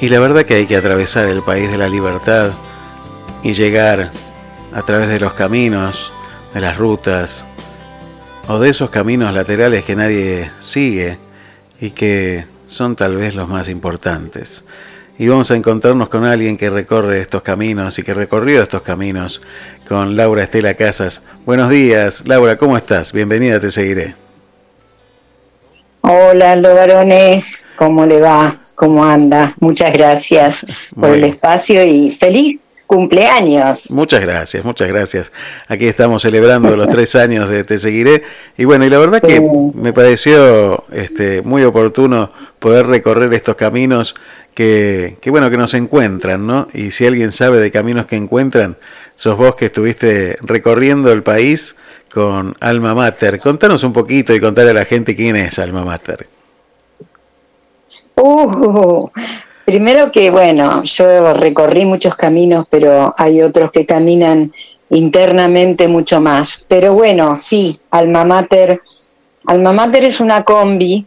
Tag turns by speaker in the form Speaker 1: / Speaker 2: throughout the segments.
Speaker 1: Y la verdad que hay que atravesar el país de la libertad y llegar a través de los caminos, de las rutas o de esos caminos laterales que nadie sigue y que son tal vez los más importantes. Y vamos a encontrarnos con alguien que recorre estos caminos y que recorrió estos caminos con Laura Estela Casas. Buenos días, Laura, ¿cómo estás? Bienvenida, te seguiré.
Speaker 2: Hola Aldo Barone, ¿cómo le va? ¿Cómo anda? Muchas gracias por el espacio y feliz cumpleaños.
Speaker 1: Muchas gracias, muchas gracias. Aquí estamos celebrando los tres años de Te Seguiré. Y bueno, y la verdad que me pareció este, muy oportuno poder recorrer estos caminos que, que, bueno, que nos encuentran, ¿no? Y si alguien sabe de caminos que encuentran, sos vos que estuviste recorriendo el país con Alma Mater. Contanos un poquito y contarle a la gente quién es Alma Mater.
Speaker 2: Uh, primero que, bueno, yo recorrí muchos caminos, pero hay otros que caminan internamente mucho más. Pero bueno, sí, Alma Mater. Alma Mater es una combi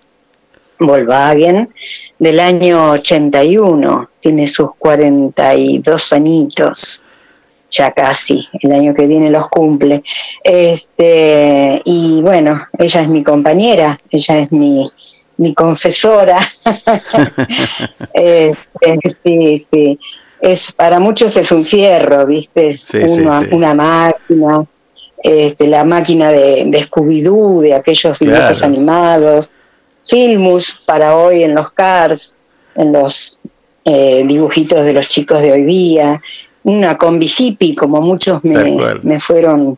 Speaker 2: Volkswagen del año 81, tiene sus 42 añitos, ya casi, el año que viene los cumple. Este, y bueno, ella es mi compañera, ella es mi, mi confesora. Este, sí, sí. Es, para muchos es un fierro, ¿viste? Es
Speaker 1: Sí,
Speaker 2: una,
Speaker 1: sí.
Speaker 2: una máquina, este, la máquina de, de Scooby-Doo, de aquellos dibujos
Speaker 1: Claro.
Speaker 2: animados, Filmus para hoy en los cars, en los eh, dibujitos de los chicos de hoy día, una combi hippie, como muchos me, me fueron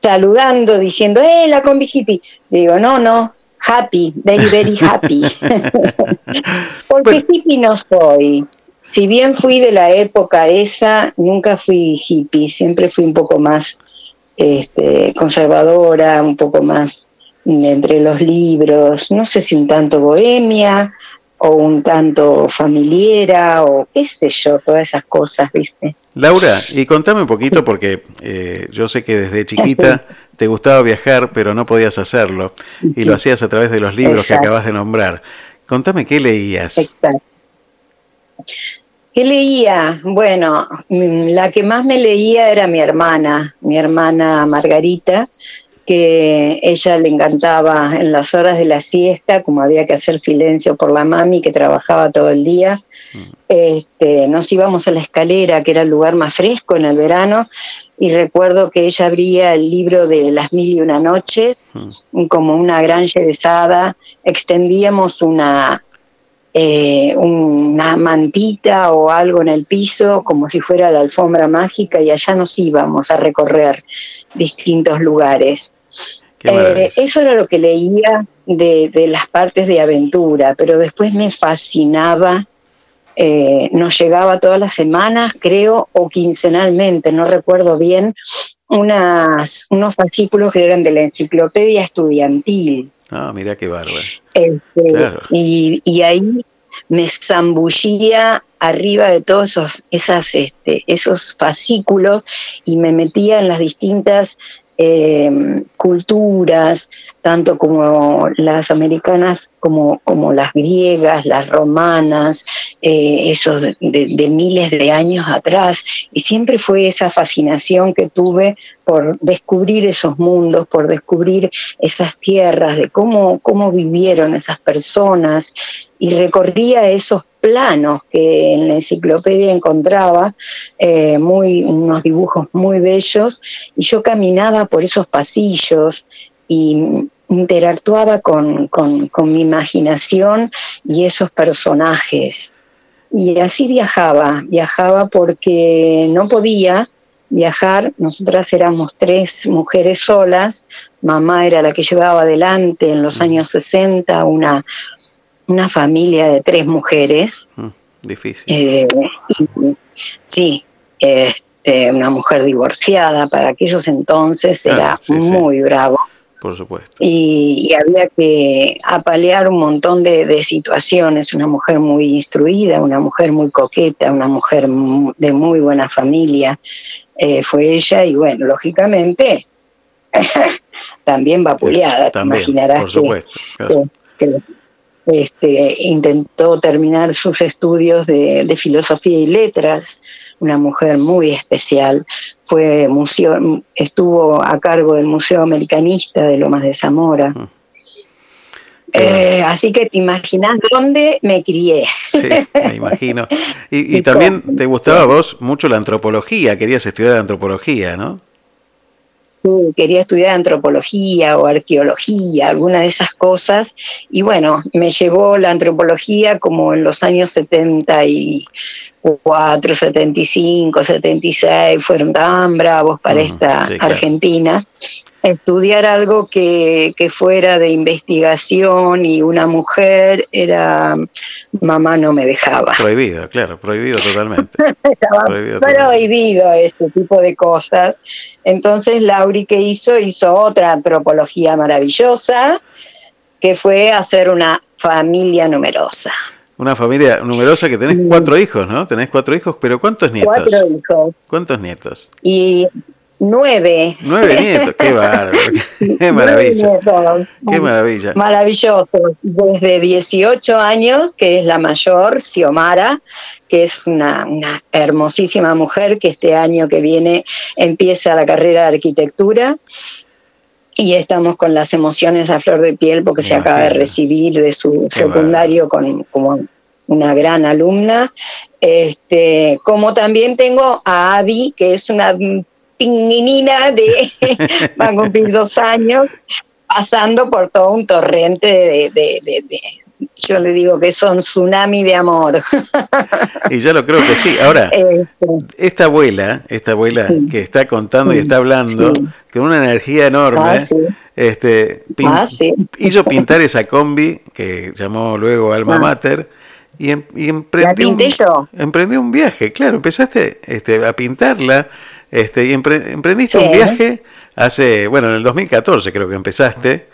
Speaker 2: saludando, diciendo, ¡eh, la combi hippie! Digo, no, no, happy, very, very happy. Porque
Speaker 1: Bueno.
Speaker 2: hippie no soy. Si bien fui de la época esa, nunca fui hippie, siempre fui un poco más este, conservadora, un poco más entre los libros, no sé si un tanto bohemia o un tanto familiera o qué sé yo, todas esas cosas, ¿viste?
Speaker 1: Laura, y contame un poquito porque eh, yo sé que desde chiquita te gustaba viajar, pero no podías hacerlo, y lo hacías a través de los libros
Speaker 2: Exacto.
Speaker 1: que acabas de nombrar. Contame qué leías.
Speaker 2: Exacto. ¿Qué leía? Bueno, mm, la que más me leía era mi hermana, mi hermana Margarita, que ella le encantaba en las horas de la siesta, como había que hacer silencio por la mami que trabajaba todo el día, este, nos íbamos a la escalera, que era el lugar más fresco en el verano, y recuerdo que ella abría el libro de Las Mil y Una Noches, como una gran yerezada, extendíamos una, eh, una mantita o algo en el piso, como si fuera la alfombra mágica, y allá nos íbamos a recorrer distintos lugares. Eh, eso era lo que leía de, de las partes de aventura, pero después me fascinaba. eh, nos llegaba todas las semanas, creo, o quincenalmente, no recuerdo bien, unas, unos fascículos que eran de la enciclopedia estudiantil.
Speaker 1: Ah, mira qué bárbaro.
Speaker 2: Este,
Speaker 1: Claro.
Speaker 2: y, y ahí me zambullía arriba de todos esos, esas, este, esos fascículos y me metía en las distintas eh, culturas, tanto como las americanas como, como las griegas, las romanas, eh, esos de, miles de años atrás. Y siempre fue esa fascinación que tuve por descubrir esos mundos, por descubrir esas tierras, de cómo, cómo vivieron esas personas. Y recorría esos planos que en la enciclopedia encontraba, eh, muy, unos dibujos muy bellos, y yo caminaba por esos pasillos y interactuaba con, con, con mi imaginación y esos personajes. Y así viajaba, viajaba porque no podía viajar, nosotras éramos tres mujeres solas, mamá era la que llevaba adelante en los años 60 una, una familia de tres mujeres.
Speaker 1: Mm, difícil.
Speaker 2: Eh, y, sí, este, una mujer divorciada para aquellos entonces
Speaker 1: Claro,
Speaker 2: era
Speaker 1: sí, sí.
Speaker 2: muy bravo.
Speaker 1: Por supuesto.
Speaker 2: Y, y había que apalear un montón de, de situaciones. Una mujer muy instruida, una mujer muy coqueta, una mujer mu- de muy buena familia. eh, fue ella y bueno, lógicamente también vapuleada. Te
Speaker 1: También,
Speaker 2: imaginarás
Speaker 1: por
Speaker 2: que-
Speaker 1: claro.
Speaker 2: que, que, este, intentó terminar sus estudios de, de filosofía y letras, una mujer muy especial, fue museo, estuvo a cargo del Museo Americanista de Lomas de Zamora.
Speaker 1: Mm.
Speaker 2: Eh, así que te imaginas dónde me crié.
Speaker 1: Sí, me imagino. Y, y también te gustaba a vos mucho la antropología, querías estudiar antropología, ¿no?
Speaker 2: Quería estudiar antropología o arqueología, alguna de esas cosas. Y bueno, me llevó la antropología como en los años 74, 75, 76, fueron tan bravos para
Speaker 1: Mm,
Speaker 2: esta
Speaker 1: sí, claro.
Speaker 2: Argentina. Estudiar algo que, que fuera de investigación y una mujer era, mamá no me dejaba.
Speaker 1: Prohibido, claro, prohibido totalmente. Prohibido
Speaker 2: prohibido este tipo de cosas. Entonces Lauri que hizo, hizo otra antropología maravillosa, que fue hacer una familia numerosa.
Speaker 1: Una familia numerosa que tenés cuatro hijos, ¿no? Tenés cuatro hijos, pero ¿cuántos nietos?
Speaker 2: Cuatro hijos
Speaker 1: ¿Cuántos nietos?
Speaker 2: y nueve.
Speaker 1: Nueve nietos, qué bárbaro, qué maravilla, qué maravilla.
Speaker 2: Maravilloso. Desde 18 años, que es la mayor, Xiomara, que es una, una hermosísima mujer que este año que viene empieza la carrera de arquitectura. Y estamos con las emociones a flor de piel porque se acaba de recibir de su
Speaker 1: Qué
Speaker 2: secundario con, como una gran alumna. Este, como también tengo a Adi, que es una pinguinina de, va a cumplir dos años, pasando por todo un torrente de, de- de- de- yo le digo que son tsunami de amor.
Speaker 1: Y ya lo creo que sí. Ahora,
Speaker 2: Este,
Speaker 1: esta abuela, esta abuela
Speaker 2: Sí.
Speaker 1: que está contando y está hablando
Speaker 2: sí.
Speaker 1: con una energía enorme,
Speaker 2: Ah,
Speaker 1: este,
Speaker 2: Ah,
Speaker 1: hizo pintar esa combi que llamó luego Alma
Speaker 2: Ah.
Speaker 1: Mater y, em- y emprendió, un,
Speaker 2: yo.
Speaker 1: emprendió un viaje, claro, empezaste este, a pintarla este, y empre- emprendiste un viaje hace, bueno, en el 2014 creo que empezaste.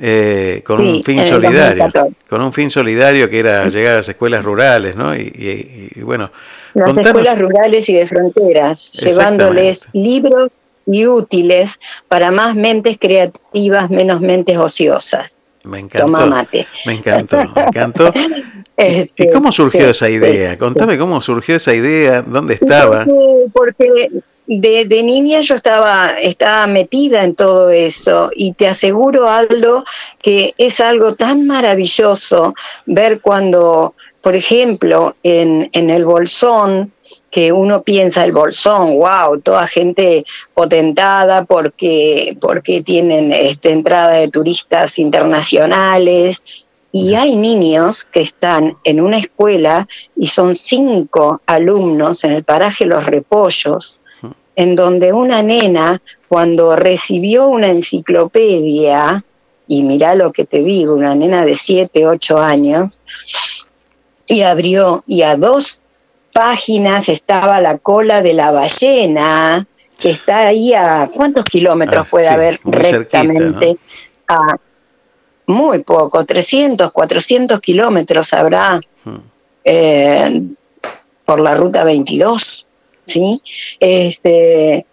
Speaker 1: Eh, con
Speaker 2: Sí,
Speaker 1: un fin solidario,
Speaker 2: 2014.
Speaker 1: con un fin solidario que era llegar a las escuelas rurales, ¿no? Y, y- y bueno,
Speaker 2: Las
Speaker 1: contanos-
Speaker 2: escuelas rurales y de fronteras, llevándoles libros y útiles para más mentes creativas, menos mentes ociosas.
Speaker 1: Me encantó.
Speaker 2: Toma mate.
Speaker 1: Me encantó, me encantó. ¿Y-
Speaker 2: Este,
Speaker 1: ¿Y cómo surgió
Speaker 2: sí,
Speaker 1: esa idea?
Speaker 2: sí,
Speaker 1: Contame cómo surgió esa idea, dónde estaba.
Speaker 2: Porque, porque de, niña yo estaba, estaba metida en todo eso y te aseguro, Aldo, que es algo tan maravilloso ver cuando, por ejemplo, en, en el Bolsón, que uno piensa el Bolsón, wow, toda gente potentada porque, porque tienen este, entrada de turistas internacionales. Y hay niños que están en una escuela y son cinco alumnos en el paraje Los Repollos, en donde una nena, cuando recibió una enciclopedia, y mirá lo que te digo, una nena de siete, ocho años, y abrió, y a dos páginas estaba la cola de la ballena, que está ahí a cuántos kilómetros
Speaker 1: Ah,
Speaker 2: puede
Speaker 1: sí,
Speaker 2: haber
Speaker 1: cerquita,
Speaker 2: rectamente. A muy poco, 300, 400 kilómetros habrá
Speaker 1: Hmm.
Speaker 2: eh, por la ruta 22, ¿sí? Este,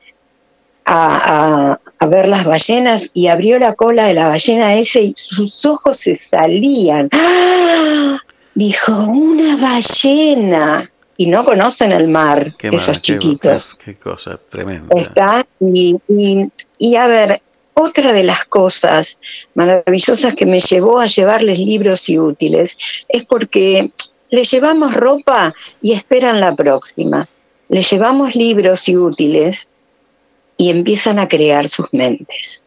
Speaker 2: a, a- a ver las ballenas y abrió la cola de la ballena ese y sus ojos se salían. ¡Ah! Dijo, una ballena. Y no conocen el mar,
Speaker 1: Qué
Speaker 2: esos
Speaker 1: mar-
Speaker 2: chiquitos.
Speaker 1: Qué, qué cosa tremenda.
Speaker 2: Está, y, y- y a ver, otra de las cosas maravillosas que me llevó a llevarles libros y útiles es porque les llevamos ropa y esperan la próxima. Les llevamos libros y útiles y empiezan a crear sus mentes.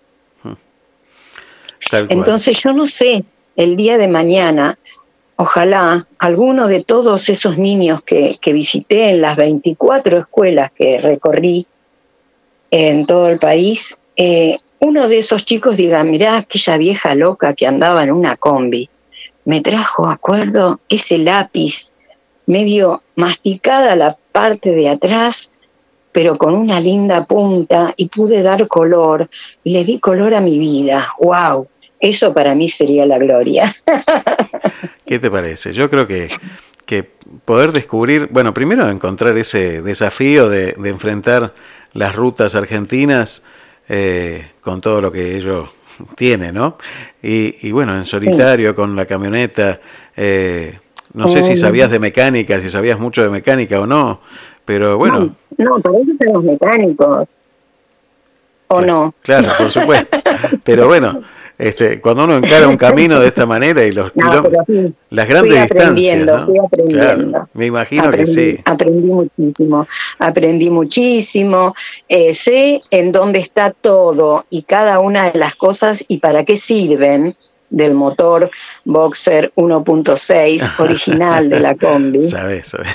Speaker 2: Entonces yo no sé, el día de mañana, ojalá alguno de todos esos niños que, que visité en las 24 escuelas que recorrí en todo el país, eh, uno de esos chicos diga, mirá, aquella vieja loca que andaba en una combi, me trajo, acuerdo, ese lápiz medio masticada la parte de atrás, pero con una linda punta y pude dar color y le di color a mi vida. ¡Wow! Eso para mí sería la gloria.
Speaker 1: ¿Qué te parece? Yo creo que, que poder descubrir, bueno, primero encontrar ese desafío de, de enfrentar las rutas argentinas eh, con todo lo que ello tiene, ¿no? Y, y bueno, en solitario, con la camioneta, eh, no sé si
Speaker 2: Mm.
Speaker 1: sabías de mecánica, si sabías mucho de mecánica o no, pero bueno,
Speaker 2: No, para eso son los mecánicos. ¿O no?
Speaker 1: claro, por supuesto. Pero bueno, este, cuando uno encara un camino de esta manera y los
Speaker 2: No, sí.
Speaker 1: Las grandes
Speaker 2: Fui
Speaker 1: distancias,
Speaker 2: aprendiendo,
Speaker 1: ¿no?
Speaker 2: fui aprendiendo.
Speaker 1: Claro, me imagino
Speaker 2: aprendí,
Speaker 1: que sí.
Speaker 2: Aprendí muchísimo, aprendí muchísimo. Eh, sé en dónde está todo y cada una de las cosas y para qué sirven del motor Boxer 1.6 original de la combi.
Speaker 1: Sabes, sabes.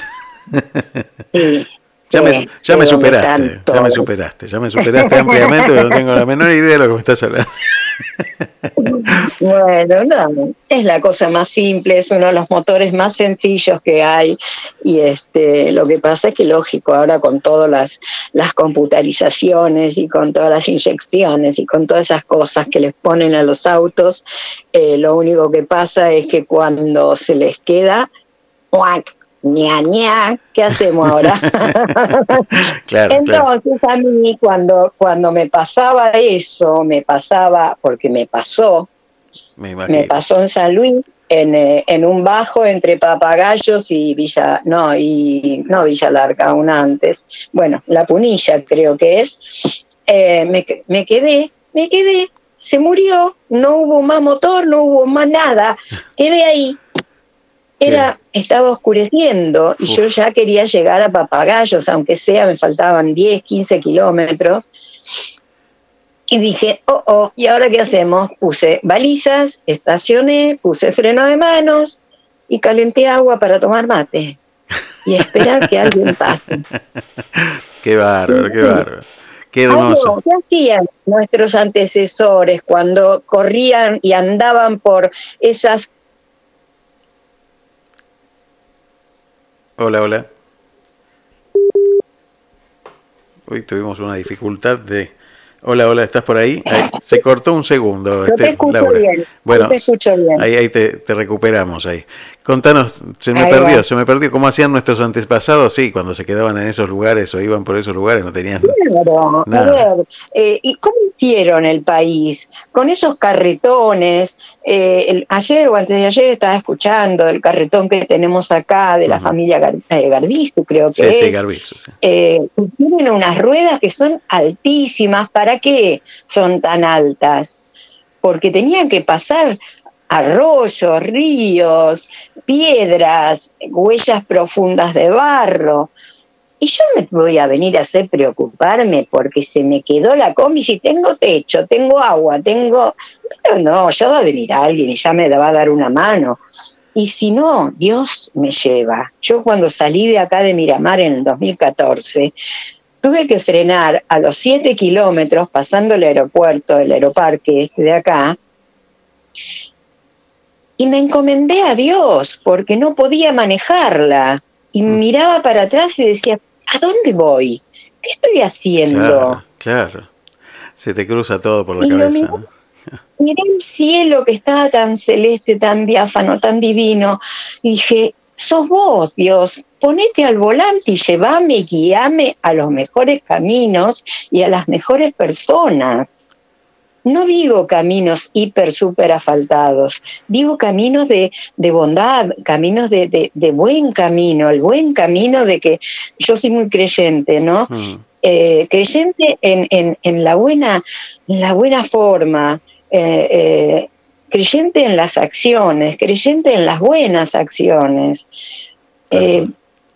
Speaker 2: Sí,
Speaker 1: Ya me,
Speaker 2: sé
Speaker 1: ya me superaste, ya me superaste, ya me superaste ampliamente, pero no tengo la menor idea de lo que me estás hablando.
Speaker 2: Bueno, no, es la cosa más simple, es uno de los motores más sencillos que hay y este, lo que pasa es que lógico, ahora con todas las, las computarizaciones y con todas las inyecciones y con todas esas cosas que les ponen a los autos, eh, lo único que pasa es que cuando se les queda, ¡muac! Ña, ña, ¿qué hacemos ahora?
Speaker 1: Claro, claro.
Speaker 2: Entonces a mí cuando, cuando me pasaba eso, me pasaba, porque me pasó,
Speaker 1: Me
Speaker 2: pasó en San Luis, en, eh, en un bajo entre Papagayos y Villa, no, y no Villa Larga, una antes, bueno, La Punilla creo que es, eh, me, me quedé, me quedé, se murió, no hubo más motor, no hubo más nada, quedé ahí. Era, estaba oscureciendo y
Speaker 1: Uf.
Speaker 2: yo ya quería llegar a Papagayos, aunque sea, me faltaban 10, 15 kilómetros. Y dije, oh, oh, ¿y ahora qué hacemos? Puse balizas, estacioné, puse freno de manos y calenté agua para tomar mate. Y esperar que alguien pase.
Speaker 1: Qué bárbaro, qué bárbaro. Qué hermoso.
Speaker 2: Algo, ¿Qué hacían nuestros antecesores cuando corrían y andaban por esas
Speaker 1: Hola, hola. Uy, tuvimos una dificultad de... Hola, hola, ¿estás por ahí? Ahí, se cortó un segundo.
Speaker 2: Yo te
Speaker 1: este,
Speaker 2: escucho
Speaker 1: Laura.
Speaker 2: bien,
Speaker 1: Bueno,
Speaker 2: yo te escucho bien.
Speaker 1: ahí, ahí te, te recuperamos ahí. Contanos, se me
Speaker 2: Ahí
Speaker 1: perdió,
Speaker 2: va.
Speaker 1: se me perdió. ¿Cómo hacían nuestros antepasados? Sí, cuando se quedaban en esos lugares o iban por esos lugares, no tenían...
Speaker 2: Claro, a
Speaker 1: Nada.
Speaker 2: ver, eh, ¿y cómo hicieron el país? Con esos carretones, eh, el- ayer o antes de ayer estaba escuchando el carretón que tenemos acá de la familia Gar eh, Garbizu, creo que
Speaker 1: Sí,
Speaker 2: es.
Speaker 1: sí, Garbizo, sí.
Speaker 2: eh, tienen unas ruedas que son altísimas. ¿Para qué son tan altas? Porque tenían que pasar arroyos, ríos, piedras, huellas profundas de barro. Y yo me voy a venir a hacer preocuparme porque se me quedó la combi. Si tengo techo, tengo agua, tengo. Pero no, ya va a venir alguien y ya me va a dar una mano. Y si no, Dios me lleva. Yo cuando salí de acá de Miramar en el 2014, tuve que frenar a los 7 kilómetros pasando el aeropuerto, el aeroparque este de acá, y me encomendé a Dios porque no podía manejarla. Y
Speaker 1: Mm.
Speaker 2: miraba para atrás y decía, ¿a dónde voy? ¿Qué estoy haciendo?
Speaker 1: Claro, claro. Se te cruza todo por la
Speaker 2: Y
Speaker 1: cabeza.
Speaker 2: miré-. Miré el cielo que estaba tan celeste, tan diáfano, tan divino. Y dije, sos vos, Dios, ponete al volante y llevame y guíame a los mejores caminos y a las mejores personas. No digo caminos hiper, super asfaltados, digo caminos de, de bondad, caminos de, de, de, buen camino, el buen camino de que yo soy muy creyente, ¿no? Mm. Eh, creyente en, en, en, la buena, la buena forma, eh, eh, creyente en las acciones, creyente en las buenas acciones.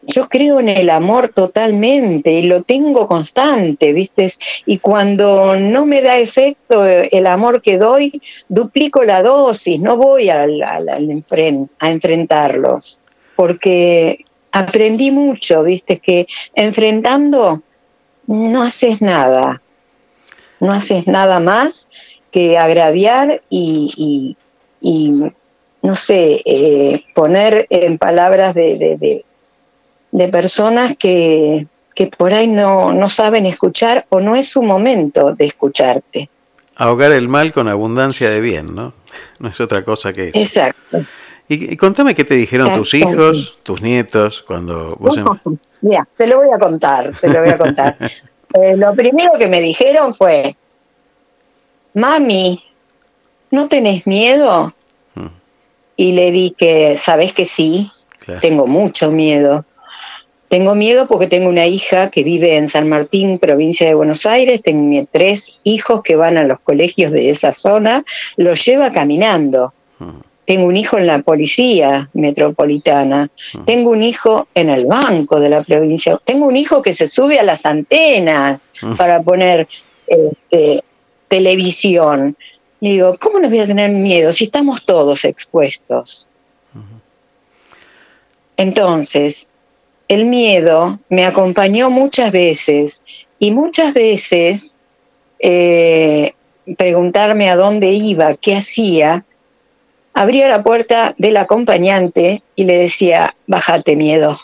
Speaker 2: Yo creo en el amor totalmente y lo tengo constante, ¿viste? Y cuando no me da efecto el amor que doy, duplico la dosis, no voy al, al, a enfrentarlos, porque aprendí mucho, ¿viste? Que enfrentando no haces nada, no haces nada más que agraviar y, y, no sé, eh, poner en palabras de, personas que, que por ahí no, no saben escuchar o no es su momento de escucharte.
Speaker 1: Ahogar el mal con abundancia de bien, ¿no? No es otra cosa que eso.
Speaker 2: Exacto.
Speaker 1: Y, contame qué te dijeron tus hijos, tus nietos, cuando vos...
Speaker 2: Mira, te lo voy a contar, te lo voy a contar. Eh, lo primero que me dijeron fue, mami, ¿no tenés miedo? Hmm. Y le di que, ¿sabes que sí? Tengo mucho miedo. Tengo miedo porque tengo una hija que vive en San Martín, provincia de Buenos Aires, tengo tres hijos que van a los colegios de esa zona, los lleva caminando. Hmm. Tengo un hijo en la policía metropolitana. Hmm. Tengo un hijo en el banco de la provincia. Tengo un hijo que se sube a las antenas para poner este, televisión. digo, ¿cómo no voy a tener miedo si estamos todos expuestos? Entonces, el miedo me acompañó muchas veces y muchas veces eh, preguntarme a dónde iba, qué hacía, abría la puerta del acompañante y le decía, bájate miedo,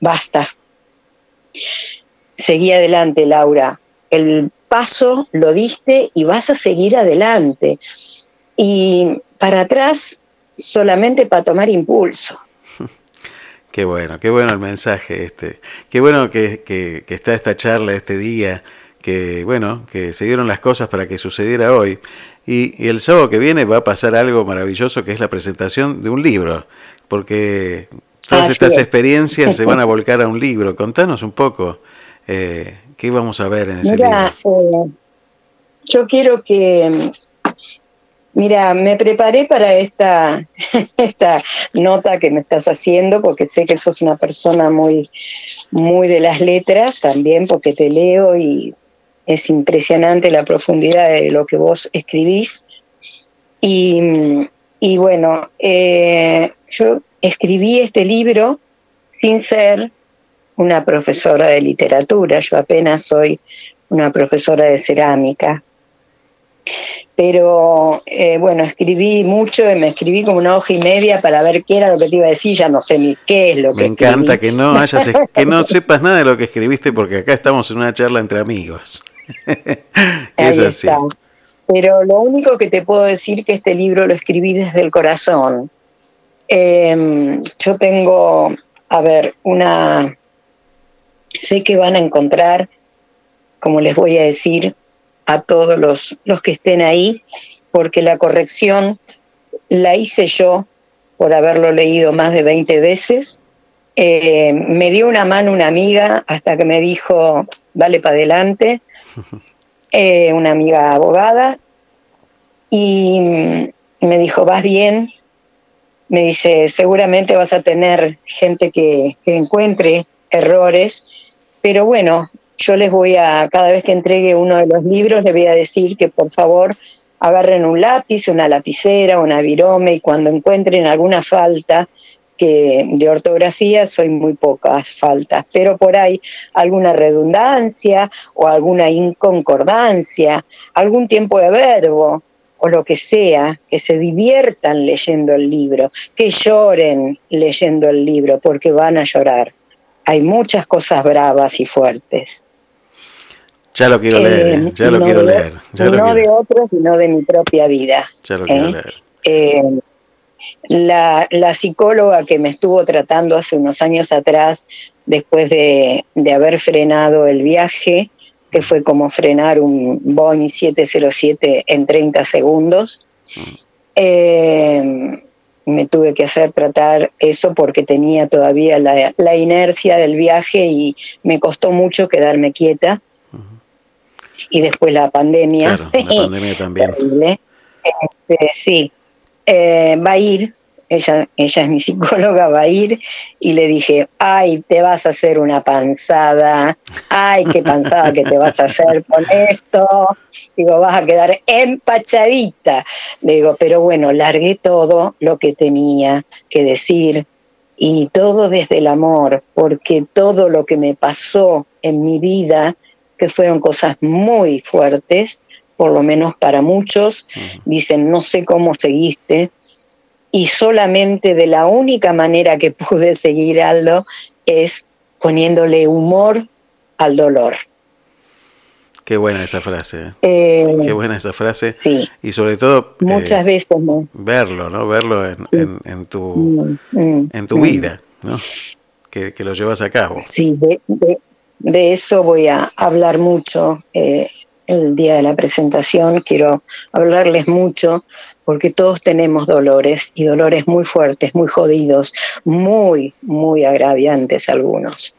Speaker 2: basta. Seguí adelante, Laura. El paso lo diste y vas a seguir adelante. Y para atrás solamente para tomar impulso.
Speaker 1: Qué bueno, qué bueno el mensaje este. Qué bueno que, que, está esta charla este día, que bueno, que se dieron las cosas para que sucediera hoy. Y, el sábado que viene va a pasar algo maravilloso que es la presentación de un libro, porque todas estas experiencias se van a volcar a un libro. Contanos un poco eh, ¿Qué vamos a ver en ese
Speaker 2: mira,
Speaker 1: libro?
Speaker 2: Eh, yo quiero que, mira, me preparé para esta, esta nota que me estás haciendo porque sé que sos una persona muy, muy de las letras también porque te leo y es impresionante la profundidad de lo que vos escribís. Y, y bueno, eh, yo escribí este libro sin ser una profesora de literatura, yo apenas soy una profesora de cerámica. Pero eh, bueno, escribí mucho y me escribí como una hoja y media para ver qué era lo que te iba a decir, ya no sé ni qué es lo
Speaker 1: que
Speaker 2: Me
Speaker 1: encanta que no hayas, que no sepas nada de lo que escribiste porque acá estamos en una charla entre amigos.
Speaker 2: es así. Pero lo único que te puedo decir que este libro lo escribí desde el corazón. Em, yo tengo, a ver, una sé que van a encontrar, como les voy a decir a todos los, los que estén ahí, porque la corrección la hice yo por haberlo leído más de 20 veces. Eh, me dio una mano una amiga hasta que me dijo, dale para adelante, eh, una amiga abogada, y me dijo, vas bien, me dice, seguramente vas a tener gente que, que encuentre errores, pero bueno, yo les voy a, cada vez que entregue uno de los libros, les voy a decir que por favor agarren un lápiz, una lapicera, una virome y cuando encuentren alguna falta que de ortografía soy muy pocas faltas, pero por ahí alguna redundancia o alguna inconcordancia, algún tiempo de verbo o lo que sea, que se diviertan leyendo el libro, que lloren leyendo el libro, porque van a llorar hay muchas cosas bravas y fuertes.
Speaker 1: Ya lo quiero leer, eh, ya lo quiero leer.
Speaker 2: no de otros, sino de mi propia vida.
Speaker 1: Ya lo quiero ¿eh? leer.
Speaker 2: Eh, la, la, psicóloga que me estuvo tratando hace unos años atrás, después de, de haber frenado el viaje, que fue como frenar un Boeing 707 en 30 segundos. Eh, me tuve que hacer tratar eso porque tenía todavía la, la, inercia del viaje y me costó mucho quedarme quieta. Y después la pandemia.
Speaker 1: Claro, la pandemia también.
Speaker 2: Este, sí, eh, va a ir, ella, ella es mi psicóloga, va a ir y le dije, ay, te vas a hacer una panzada, ay, qué panzada que te vas a hacer con esto, digo, vas a quedar empachadita, le digo, pero bueno, largué todo lo que tenía que decir y todo desde el amor, porque todo lo que me pasó en mi vida, que fueron cosas muy fuertes, por lo menos para muchos, dicen, no sé cómo seguiste, y solamente de la única manera que pude seguir Aldo es poniéndole humor al dolor.
Speaker 1: Qué buena esa frase. Eh, Qué buena esa frase.
Speaker 2: Sí.
Speaker 1: Y sobre todo...
Speaker 2: Muchas
Speaker 1: eh,
Speaker 2: veces no.
Speaker 1: Verlo, ¿no? Verlo en, en, en tu, mm, mm, en tu mm. vida, ¿no? Que, que, lo llevas a cabo.
Speaker 2: Sí, de, de, de eso voy a hablar mucho eh, el día de la presentación. Quiero hablarles mucho porque todos tenemos dolores y dolores muy fuertes, muy jodidos, muy, muy agraviantes algunos.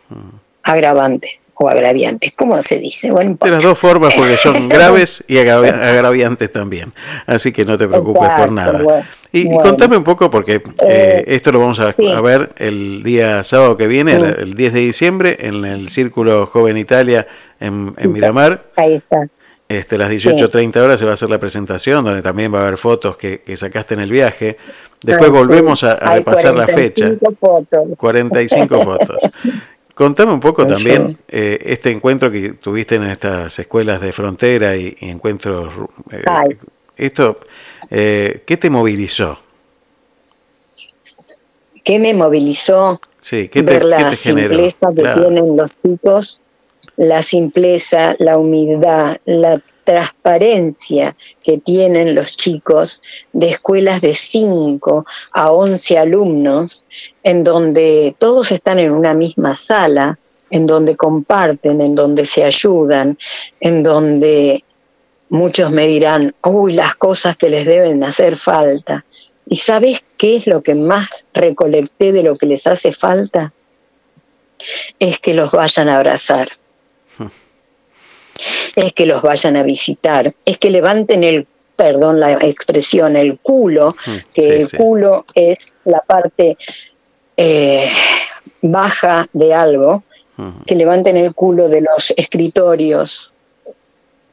Speaker 2: Agravantes o agraviantes, ¿cómo se dice?
Speaker 1: Bueno, de las dos formas, porque son graves y agraviantes también. Así que no te preocupes
Speaker 2: Exacto,
Speaker 1: por nada.
Speaker 2: Bueno,
Speaker 1: y,
Speaker 2: bueno.
Speaker 1: y, contame un poco, porque eh,
Speaker 2: Eh,
Speaker 1: esto lo vamos a,
Speaker 2: sí.
Speaker 1: a, ver el día sábado que viene,
Speaker 2: Sí.
Speaker 1: el, el 10 de diciembre, en el Círculo Joven Italia en, en Miramar.
Speaker 2: Ahí está.
Speaker 1: Este, a las 18.30 horas se va a hacer la presentación, donde también va a haber fotos que, que sacaste en el viaje. Después volvemos a, repasar la fecha.
Speaker 2: 45 fotos.
Speaker 1: 45 fotos. Contame un poco también eh, este encuentro que tuviste en estas escuelas de frontera y, y encuentros. eh, esto, eh, ¿qué te movilizó?
Speaker 2: ¿Qué me movilizó?
Speaker 1: Sí, ¿qué te,
Speaker 2: ver
Speaker 1: qué
Speaker 2: la
Speaker 1: te
Speaker 2: simpleza que
Speaker 1: Claro.
Speaker 2: tienen los chicos, la simpleza, la humildad, la transparencia que tienen los chicos de escuelas de 5 a 11 alumnos, en donde todos están en una misma sala, en donde comparten, en donde se ayudan, en donde muchos me dirán, uy, las cosas que les deben hacer falta. ¿Y sabes qué es lo que más recolecté de lo que les hace falta? Es que los vayan a abrazar. Es que los vayan a visitar. Es que levanten el, perdón la expresión, el culo, que
Speaker 1: Sí,
Speaker 2: el
Speaker 1: sí.
Speaker 2: culo es la parte eh, baja de algo,
Speaker 1: Ujú.
Speaker 2: que levanten el culo de los escritorios,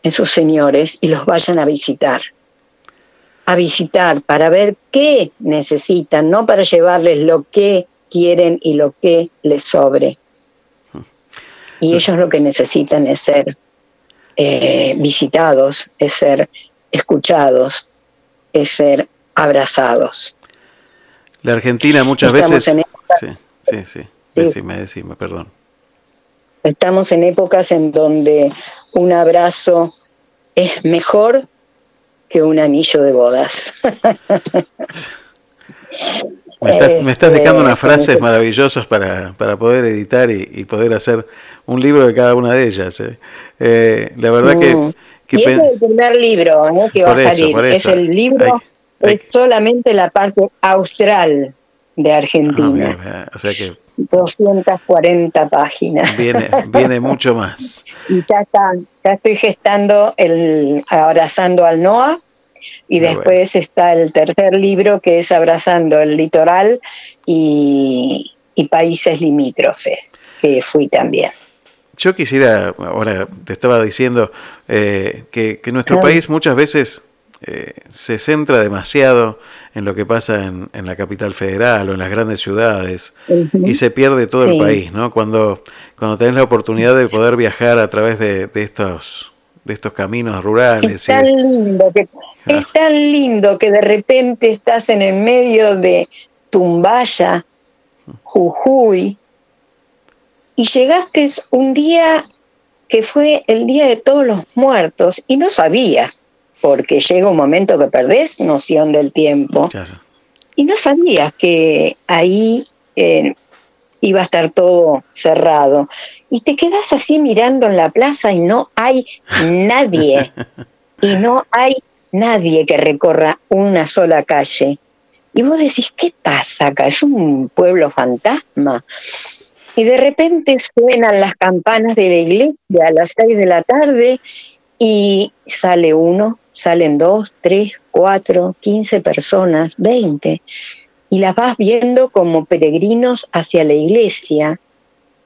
Speaker 2: esos señores, y los vayan a visitar. A visitar para ver qué necesitan, no para llevarles lo que quieren y lo que les sobre. Y ellos lo que necesitan es ser eh, visitados, es ser escuchados, es ser abrazados.
Speaker 1: La Argentina muchas
Speaker 2: Estamos
Speaker 1: veces.
Speaker 2: en
Speaker 1: Sí, sí, sí.
Speaker 2: Sí.
Speaker 1: Decime, decime, perdón.
Speaker 2: Estamos en épocas en donde un abrazo es mejor que un anillo de bodas.
Speaker 1: Me estás, me estás dejando unas
Speaker 2: Este,
Speaker 1: frases maravillosas para, para poder editar y, y poder hacer un libro de cada una de ellas. ¿eh? Eh, la verdad que,
Speaker 2: Mm.
Speaker 1: que
Speaker 2: y ese es el primer libro ¿no? que va a salir. Es el libro,
Speaker 1: Hay- hay-
Speaker 2: es solamente la parte austral de
Speaker 1: Ah,
Speaker 2: Argentina.
Speaker 1: mira, mira, o sea que
Speaker 2: 240 páginas.
Speaker 1: viene, viene mucho más.
Speaker 2: Y ya, está, ya estoy gestando el Abrazando al NOA. Y
Speaker 1: Muy
Speaker 2: después está el tercer libro que es Abrazando el Litoral y, y Países Limítrofes, que fui también.
Speaker 1: Yo quisiera, ahora te estaba diciendo, eh, que, que nuestro
Speaker 2: Ah.
Speaker 1: país muchas veces eh, se centra demasiado en lo que pasa en, en la capital federal o en las grandes ciudades y se pierde todo el país, ¿no? Cuando, cuando tenés la oportunidad de poder viajar a través de, de estos de estos caminos
Speaker 2: Es
Speaker 1: rurales.
Speaker 2: tan
Speaker 1: de-
Speaker 2: lindo que es tan lindo que de repente estás en el medio de Tumbaya, Jujuy, y llegaste un día que fue el día de todos los muertos y no sabías, porque llega un momento que perdés noción del tiempo
Speaker 1: claro.
Speaker 2: y no sabías que ahí eh, iba a estar todo cerrado. Y te quedas así mirando en la plaza y no hay nadie. Y no hay nadie que recorra una sola calle. Y vos decís, ¿qué pasa acá? Es un pueblo fantasma. Y de repente suenan las campanas de la iglesia a las seis de la tarde y sale uno, salen dos, tres, cuatro, quince personas, veinte, y las vas viendo como peregrinos hacia la iglesia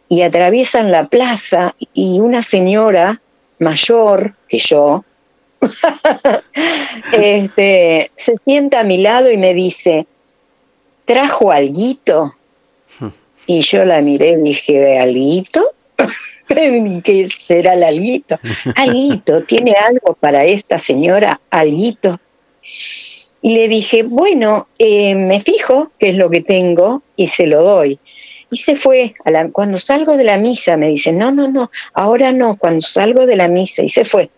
Speaker 2: y atraviesan la plaza y una señora mayor que yo este, se sienta a mi lado y me dice, ¿trajo alguito? Y yo la miré y dije, ¿alguito? ¿Qué será el alguito? Alguito, ¿tiene algo para esta señora? Alguito. Y le dije, bueno, eh, me fijo qué es lo que tengo y se lo doy. Y se fue. Cuando salgo de la misa, me dice, no, no, no, ahora no, cuando salgo de la misa. Y se fue.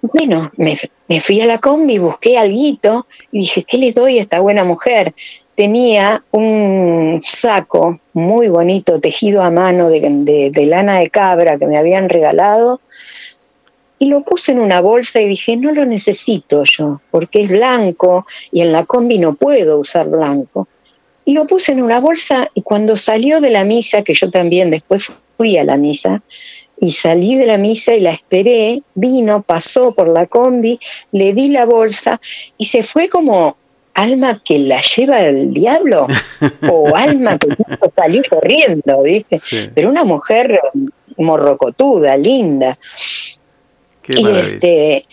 Speaker 2: Bueno, me, fui a la combi, busqué algo y dije, ¿qué le doy a esta buena mujer? tenía un saco muy bonito, tejido a mano de, lana de cabra que me habían regalado, y lo puse en una bolsa y dije, no lo necesito yo, porque es blanco y en la combi no puedo usar blanco. Y lo puse en una bolsa y cuando salió de la misa, que yo también después fui a la misa, y salí de la misa y la esperé, vino, pasó por la combi, le di la bolsa y se fue como alma que la lleva el diablo o alma que salió corriendo, ¿viste? Pero una mujer morrocotuda, linda. y este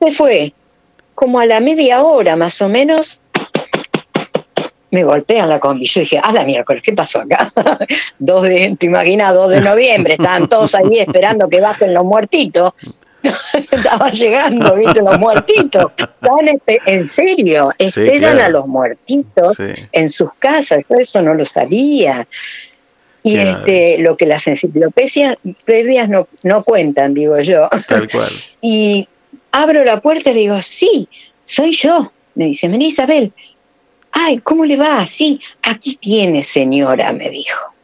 Speaker 2: se fue como a la media hora más o menos me golpean la combi. Yo dije, ah, la miércoles, ¿qué pasó acá? dos de, te imaginas, 2 de noviembre, estaban todos ahí esperando que bajen los muertitos. Estaba llegando, viste, los muertitos. en serio, esperan a los muertitos en sus casas. Yo eso no lo sabía. Y este, lo que las enciclopedias no, no cuentan, digo yo.
Speaker 1: Tal cual.
Speaker 2: Y abro la puerta y digo, sí, soy yo. Me dice, vení Isabel. Ay, ¿cómo le va? Sí, aquí tiene, señora, me dijo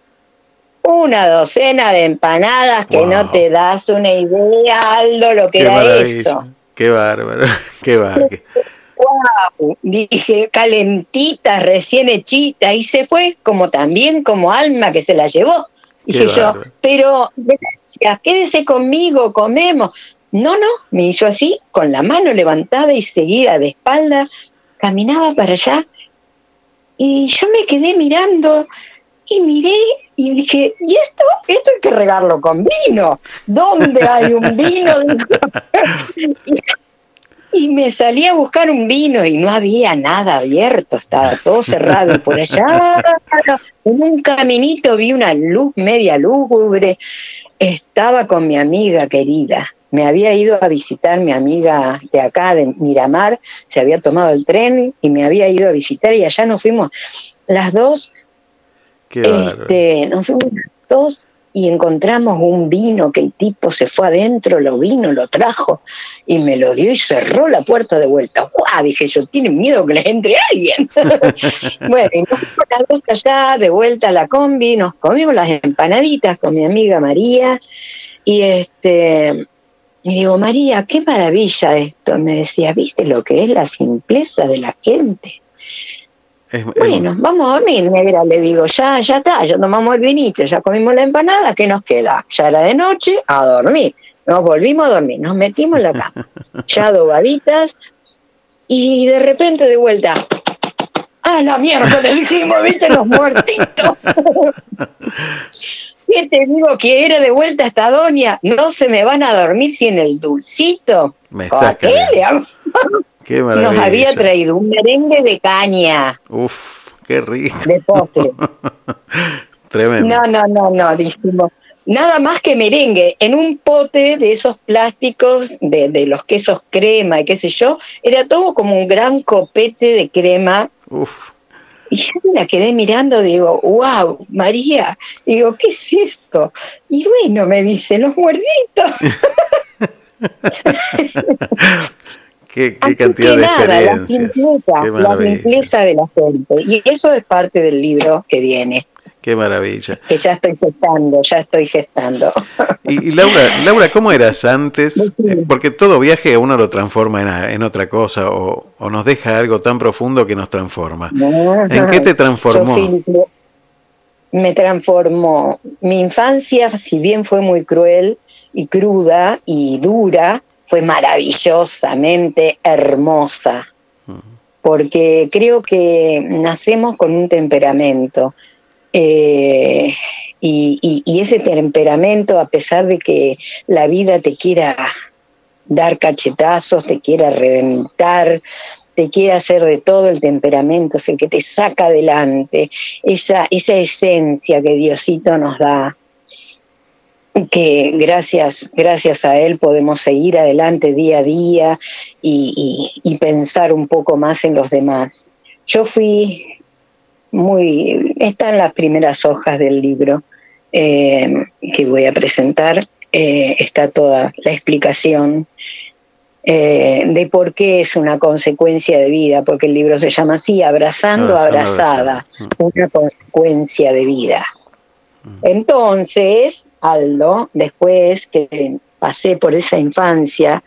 Speaker 2: una docena de empanadas que no te das una idea, Aldo, lo que era eso.
Speaker 1: Qué bárbaro, qué bárbaro.
Speaker 2: Wow, dije, calentita, recién hechita, y se fue como también como alma que se la llevó. Dije yo, pero gracias, quédese conmigo, comemos. No, no, me hizo así, con la mano levantada y seguida de espalda, caminaba para allá. Y yo me quedé mirando y miré y dije, ¿y esto? Esto hay que regarlo con vino. ¿Dónde hay un vino? y me salí a buscar un vino y no había nada abierto, estaba todo cerrado. Y por allá, en un caminito, vi una luz media lúgubre. Estaba con mi amiga querida. Me había ido a visitar mi amiga de acá, de Miramar. Se había tomado el tren y me había ido a visitar y allá nos fuimos las dos este, nos fuimos dos y encontramos un vino que el tipo se fue adentro, lo vino, lo trajo y me lo dio y cerró la puerta de vuelta. ¡Guau! Dije yo, tiene miedo que le entre alguien. bueno, y nos fuimos las dos allá, de vuelta a la combi, nos comimos las empanaditas con mi amiga María y este... Y digo, María, qué maravilla esto. Me decía, ¿viste lo que es la simpleza de la gente? bueno, vamos a dormir, negra, le digo, ya, ya está, ya tomamos el vinito, ya comimos la empanada, ¿qué nos queda? Ya era de noche, a dormir. Nos volvimos a dormir, nos metimos en la cama, ya dobaditas, y de repente de vuelta, ¡ah, la mierda! Le dijimos, viste, los muertitos. ¿Qué te digo que era de vuelta esta doña? No se me van a dormir si en el dulcito.
Speaker 1: Me está
Speaker 2: qué le nos había traído un merengue de caña.
Speaker 1: Uf, qué rico.
Speaker 2: De postre.
Speaker 1: Tremendo.
Speaker 2: No, no, no, no, dijimos. Nada más que merengue, en un pote de esos plásticos de, de los quesos crema y qué sé yo, era todo como un gran copete de crema.
Speaker 1: Uf.
Speaker 2: Y yo me la quedé mirando, digo, wow, María, digo, ¿qué es esto? Y bueno, me dice, los muerditos.
Speaker 1: qué,
Speaker 2: Así
Speaker 1: cantidad
Speaker 2: que
Speaker 1: de
Speaker 2: nada, la
Speaker 1: experiencias.
Speaker 2: simpleza,
Speaker 1: Qué
Speaker 2: la simpleza de la gente. Y eso es parte del libro que viene,
Speaker 1: Qué maravilla.
Speaker 2: que ya estoy gestando, ya estoy gestando.
Speaker 1: Y, y Laura, Laura, ¿cómo eras antes? Eh, Porque todo viaje a uno lo transforma en, en otra cosa o, o nos deja algo tan profundo que nos transforma. ¿En qué te transformó?
Speaker 2: Yo me transformó. Mi infancia, si bien fue muy cruel y cruda y dura, fue maravillosamente hermosa. Porque creo que nacemos con un temperamento. Eh, y, ese temperamento, a pesar de que la vida te quiera dar cachetazos, te quiera reventar, te quiere hacer de todo el temperamento, es el que te saca adelante, esa, esa esencia que Diosito nos da, que gracias, gracias a él podemos seguir adelante día a día y- y pensar un poco más en los demás. Yo fui muy, está en las primeras hojas del libro eh, que voy a presentar, eh, está toda la explicación eh, de por qué es una consecuencia de vida, porque el libro se llama así, Abrazando, Abrazada,
Speaker 1: abrazada.
Speaker 2: una consecuencia de vida. Entonces, Aldo, después que pasé por esa infancia,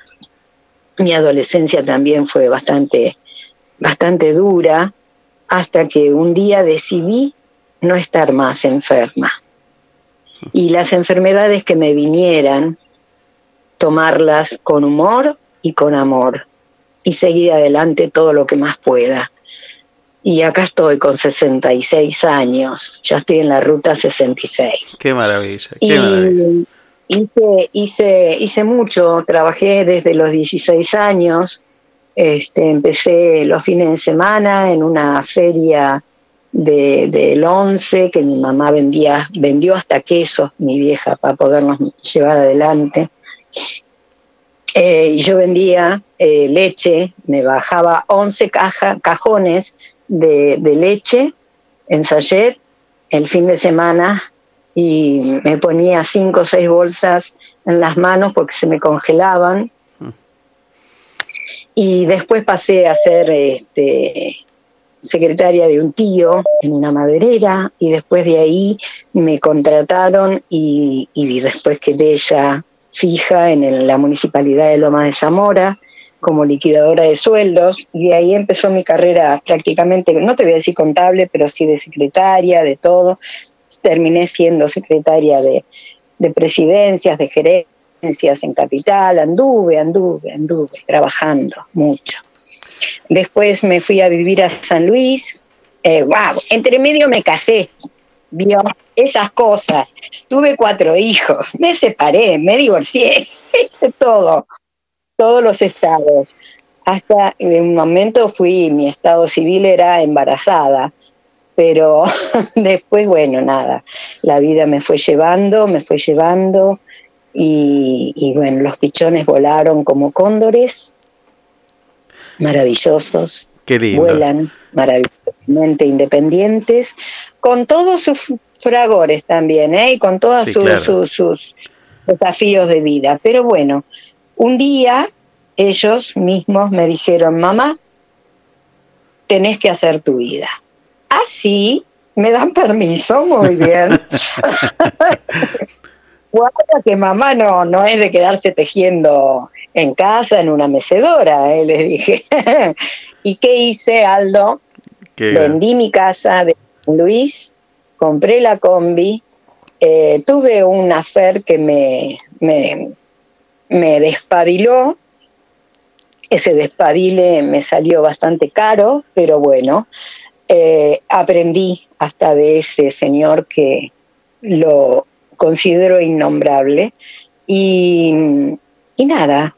Speaker 2: mi adolescencia también fue bastante, bastante dura, hasta que un día decidí no estar más enferma. Y las enfermedades que me vinieran, tomarlas con humor y con amor y seguir adelante todo lo que más pueda. Y acá estoy con 66 años, ya estoy en la ruta 66.
Speaker 1: Qué maravilla, qué
Speaker 2: Y
Speaker 1: maravilla.
Speaker 2: hice, hice, hice mucho, trabajé desde los 16 años, este, empecé los fines de semana en una feria de- del 11 que mi mamá vendía, vendió hasta quesos, mi vieja, para podernos llevar adelante. Eh, yo vendía eh, leche, me bajaba 11 caja, cajones de, de leche en sachet el fin de semana y me ponía cinco o seis bolsas en las manos porque se me congelaban. Y después pasé a ser este, secretaria de un tío en una maderera y después de ahí me contrataron y, y después quedé ya fija en la municipalidad de Loma de Zamora como liquidadora de sueldos y de ahí empezó mi carrera prácticamente, no te voy a decir contable, pero sí de secretaria, de todo. Terminé siendo secretaria de, de presidencias, de gerencias en capital, anduve, anduve, anduve, trabajando mucho. Después me fui a vivir a San Luis. Eh, wow, entre medio me casé, vio esas cosas. Tuve cuatro hijos, me separé, me divorcié, hice todo, todos los estados. Hasta en un momento fui, mi estado civil era embarazada, pero después, bueno, nada, la vida me fue llevando, me fue llevando y, y bueno, los pichones volaron como cóndores, maravillosos,
Speaker 1: Qué lindo.
Speaker 2: vuelan maravillosamente independientes, con todos sus fragores también, ¿eh? y con todos
Speaker 1: Sí,
Speaker 2: sus,
Speaker 1: claro.
Speaker 2: sus- sus desafíos de vida. Pero bueno, un día ellos mismos me dijeron, mamá, tenés que hacer tu vida. Así, me dan permiso, muy bien. Guarda que mamá no, no es de quedarse tejiendo en casa, en una mecedora, ¿eh? les dije. ¿Y qué hice, Aldo?
Speaker 1: Qué-
Speaker 2: Vendí mi casa de San Luis, compré la combi, eh, tuve un afer que me, me, me despabiló. Ese despabile me salió bastante caro, pero bueno, eh, aprendí hasta de ese señor que lo considero innombrable. Y, y nada,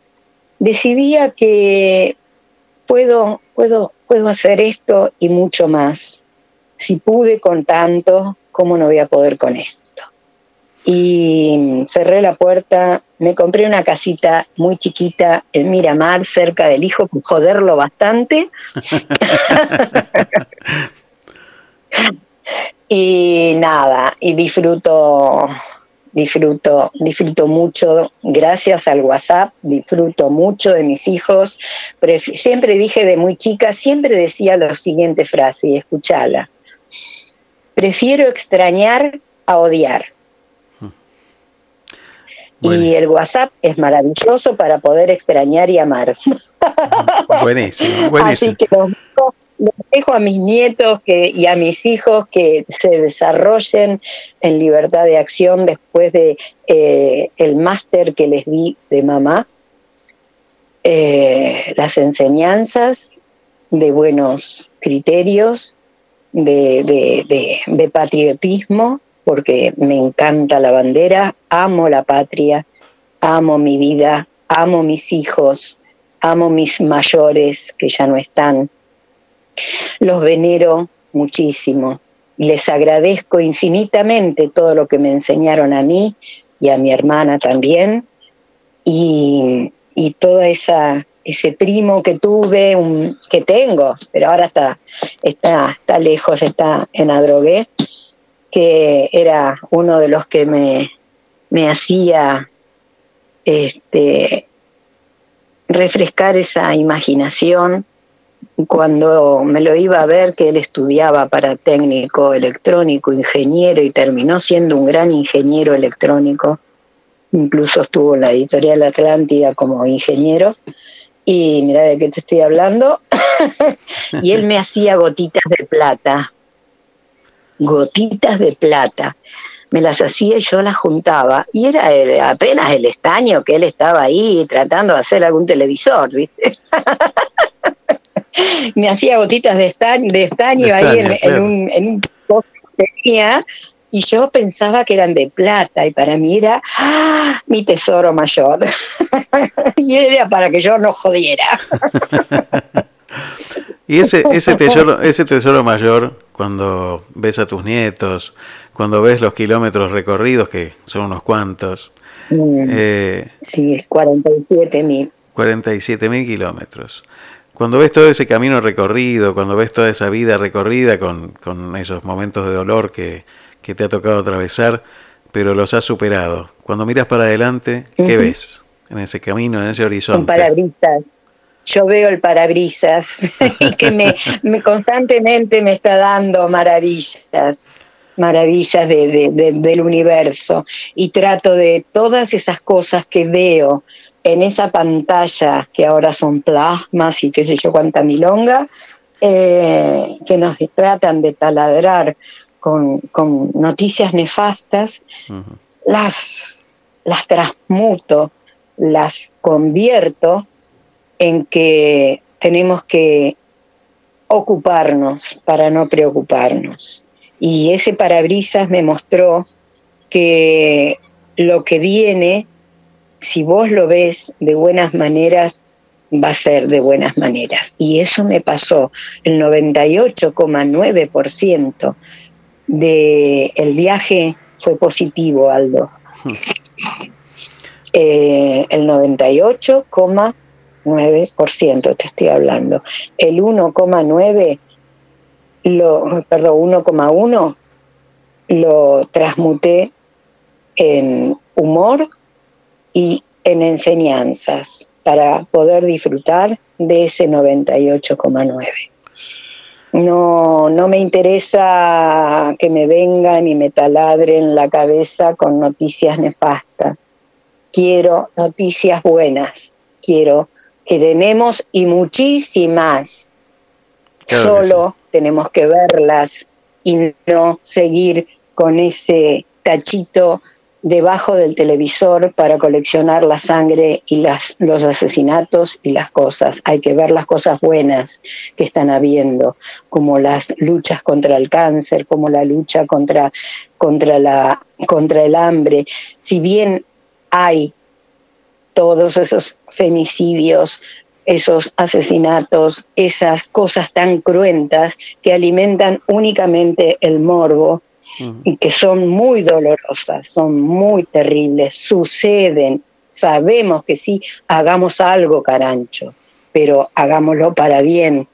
Speaker 2: decidía que puedo, puedo, puedo hacer esto y mucho más. Si pude con tanto, ¿cómo no voy a poder con esto? Y cerré la puerta, me compré una casita muy chiquita en Miramar, cerca del hijo, joderlo bastante. y nada, y disfruto disfruto, disfruto mucho, gracias al WhatsApp, disfruto mucho de mis hijos. siempre dije de muy chica, siempre decía la siguiente frase y escuchala. Prefiero extrañar a odiar. Y el WhatsApp es maravilloso para poder extrañar y amar.
Speaker 1: Buenísimo, buenísimo.
Speaker 2: Así que dejo a mis nietos y a mis hijos que se desarrollen en libertad de acción después de eh, el máster que les di de mamá. Eh, las enseñanzas de buenos criterios, de patriotismo porque me encanta la bandera, amo la patria, amo mi vida, amo mis hijos, amo mis mayores que ya no están. Los venero muchísimo. Y les agradezco infinitamente todo lo que me enseñaron a mí y a mi hermana también. Y, y toda esa ese primo que tuve, un, que tengo, pero ahora está, está, está lejos, está en Adrogué, que era uno de los que me, me hacía este, refrescar esa imaginación cuando me lo iba a ver que él estudiaba para técnico electrónico, ingeniero y terminó siendo un gran ingeniero electrónico. Incluso estuvo en la editorial Atlántida como ingeniero. Y mira de qué te estoy hablando. y él me hacía gotitas de plata gotitas de plata. Me las hacía y yo las juntaba. Y era apenas el estaño que él estaba ahí tratando de hacer algún televisor, ¿viste? me hacía gotitas de estaño, de estaño, ahí en, un, en un que tenía y yo pensaba que eran de plata y para mí era ¡ah! mi tesoro mayor y era para que yo no jodiera
Speaker 1: y ese ese tesoro ese tesoro mayor cuando ves a tus nietos, cuando ves los kilómetros recorridos, que son unos cuantos.
Speaker 2: Mm. Eh, sí, 47 mil.
Speaker 1: 47 mil kilómetros. Cuando ves todo ese camino recorrido, cuando ves toda esa vida recorrida con, esos momentos de dolor que, te ha tocado atravesar, pero los has superado. Cuando miras para adelante, ¿qué ves en ese camino, en ese horizonte?
Speaker 2: Un parabrisas yo veo el parabrisas y que me, constantemente me está dando maravillas, maravillas del universo y trato de todas esas cosas que veo en esa pantalla que ahora son plasmas y qué sé yo cuánta milonga, eh, que nos tratan de taladrar con, noticias nefastas, las, las transmuto, las convierto en que tenemos que ocuparnos para no preocuparnos. Y ese parabrisas me mostró que lo que viene, si vos lo ves de buenas maneras, va a ser de buenas maneras. Y eso me pasó. El 98,9% del viaje fue positivo, Aldo. Hmm. Eh, el 98,9% 9% te estoy hablando. El 1,9, lo, perdón, 1,1 lo transmuté en humor y en enseñanzas para poder disfrutar de ese 98,9. No, no me interesa que me vengan y me taladren la cabeza con noticias nefastas. Quiero noticias buenas. Quiero que tenemos y muchísimas. Solo tenemos que verlas y no seguir con ese tachito debajo del televisor para coleccionar la sangre y los asesinatos y las cosas. Hay que ver las cosas buenas que están habiendo, como las luchas contra el cáncer, como la lucha contra, contra, la, contra el hambre. Si bien hay todos esos femicidios, esos asesinatos, esas cosas tan cruentas que alimentan únicamente el morbo y que son muy dolorosas, son muy terribles, suceden, sabemos que sí, hagamos algo, carancho, pero hagámoslo para bien,